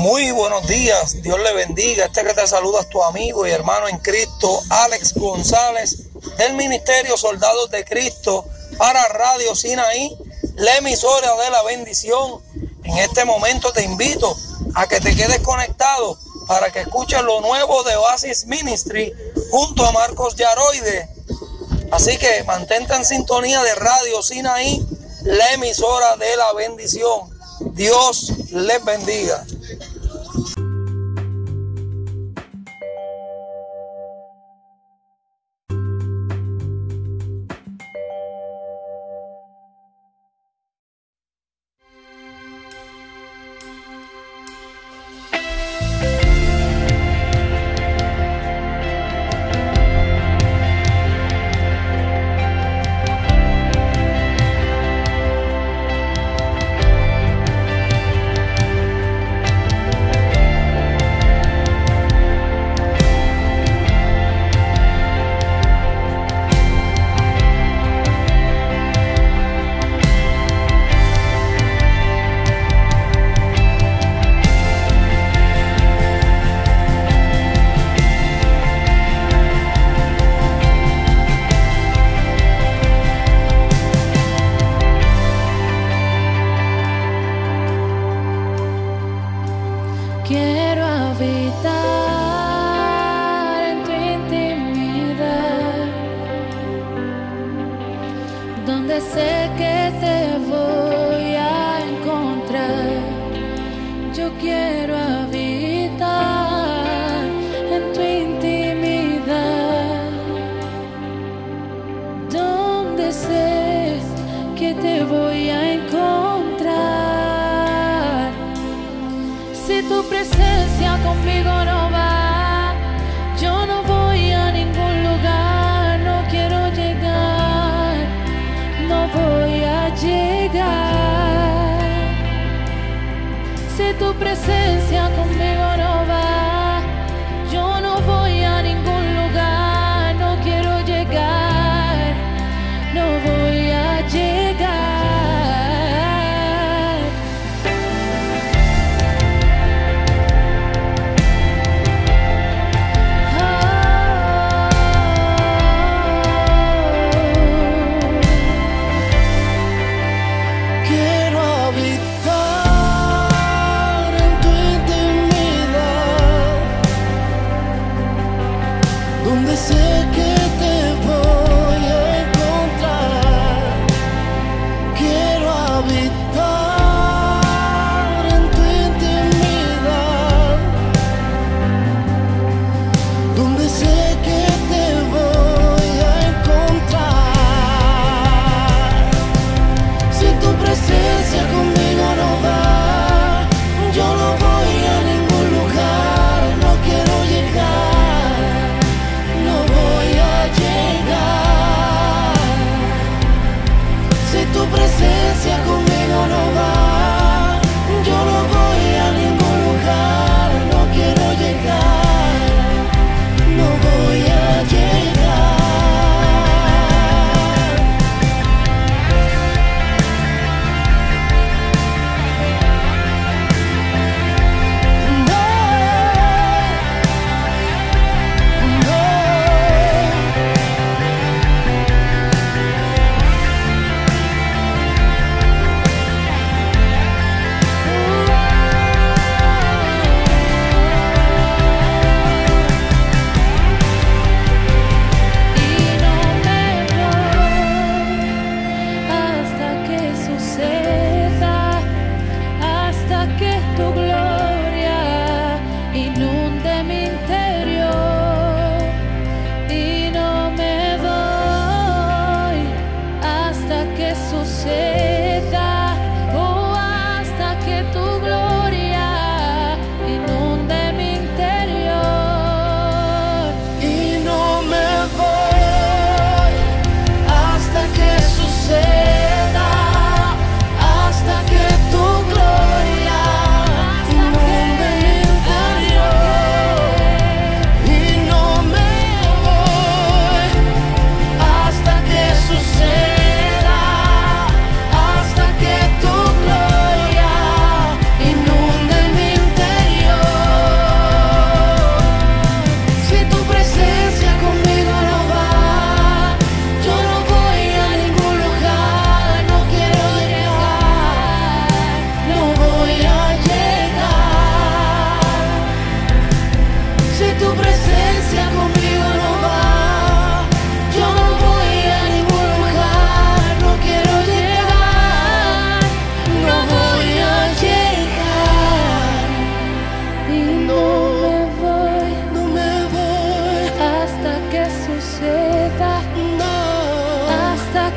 Muy buenos días, Dios le bendiga. Este que te saluda es tu amigo y hermano en Cristo, Alex González, del Ministerio Soldados de Cristo para Radio Sinaí, la emisora de la bendición. En este momento te invito a que te quedes conectado para que escuches lo nuevo de Oasis Ministry junto a Marcos Yaroide. Así que mantente en sintonía de Radio Sinaí, la emisora de la bendición. Dios les bendiga. Donde sé que te voy a encontrar. Yo quiero habitar en tu intimidad, donde sé que te voy a encontrar. Si tu presencia conmigo presencia conmigo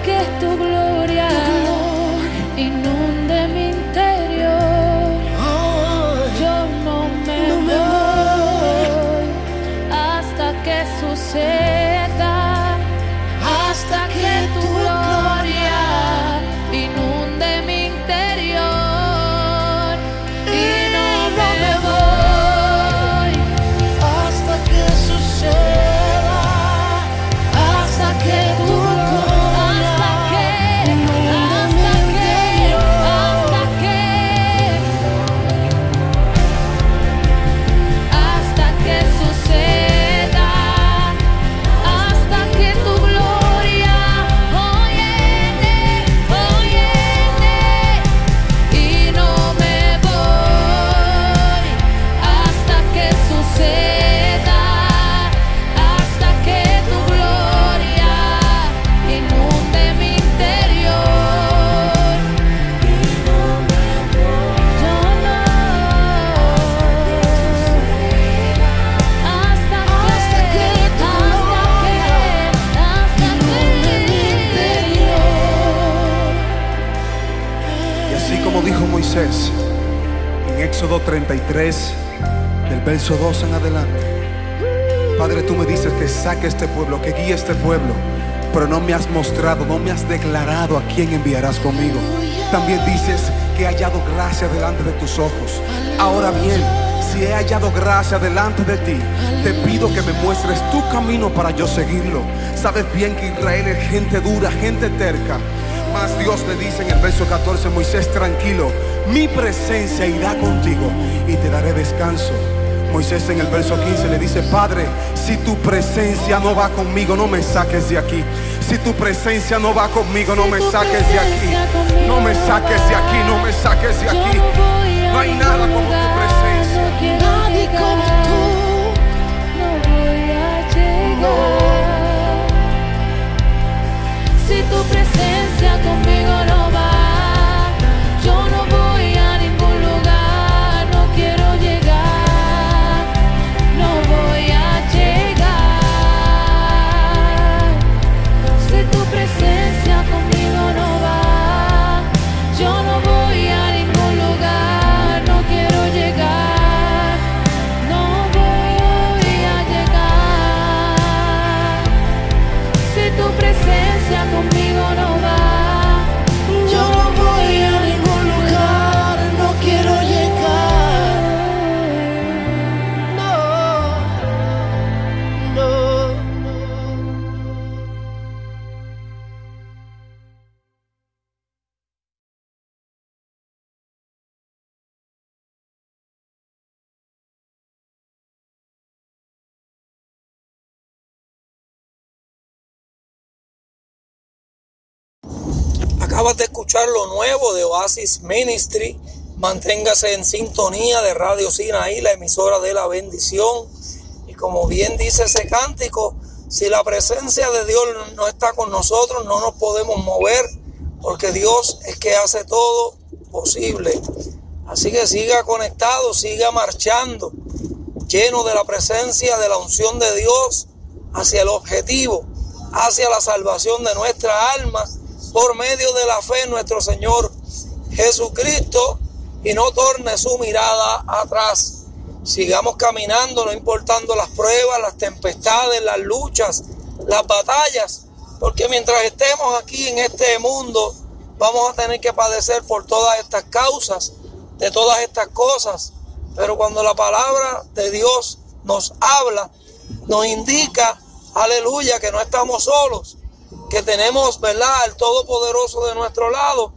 que tu Éxodo 33, del verso 2 en adelante. Padre, tú me dices que saque este pueblo, que guíe este pueblo, pero no me has mostrado, no me has declarado a quién enviarás conmigo. También dices que he hallado gracia delante de tus ojos. Ahora bien, si he hallado gracia delante de ti, te pido que me muestres tu camino para yo seguirlo. Sabes bien que Israel es gente dura, gente terca. Dios le dice en el verso 14, Moisés, tranquilo, mi presencia irá contigo y te daré descanso. Moisés en el verso 15 le dice, Padre, si tu presencia no va conmigo, no me saques de aquí. Si tu presencia no va conmigo, no me saques de aquí. No me saques de aquí, no me saques de aquí. No hay nada como tu presencia. Nadie como tú. No voy a llegar. Acabas de escuchar lo nuevo de Oasis Ministry. Manténgase en sintonía de Radio Sinaí, la emisora de la bendición. Y como bien dice ese cántico, si la presencia de Dios no está con nosotros, no nos podemos mover, porque Dios es que hace todo posible. Así que siga conectado, siga marchando, lleno de la presencia, de la unción de Dios, hacia el objetivo, hacia la salvación de nuestra alma, por medio de la fe nuestro Señor Jesucristo, y no torne su mirada atrás. Sigamos caminando, no importando las pruebas, las tempestades, las luchas, las batallas, porque mientras estemos aquí en este mundo, vamos a tener que padecer por todas estas causas, de todas estas cosas. Pero cuando la palabra de Dios nos habla, nos indica, aleluya, que no estamos solos, que tenemos, ¿verdad?, al Todopoderoso de nuestro lado,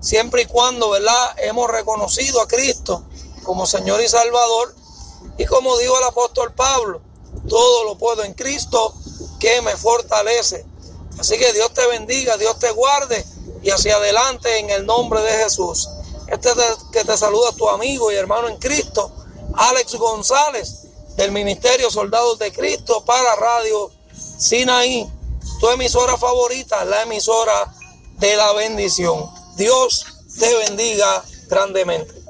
siempre y cuando, ¿verdad?, hemos reconocido a Cristo como Señor y Salvador. Y como dijo el apóstol Pablo, todo lo puedo en Cristo que me fortalece. Así que Dios te bendiga, Dios te guarde y hacia adelante en el nombre de Jesús. Este te- que te saluda tu amigo y hermano en Cristo, Alex González, del Ministerio Soldados de Cristo para Radio Sinaí, tu emisora favorita, la emisora de la bendición. Dios te bendiga grandemente.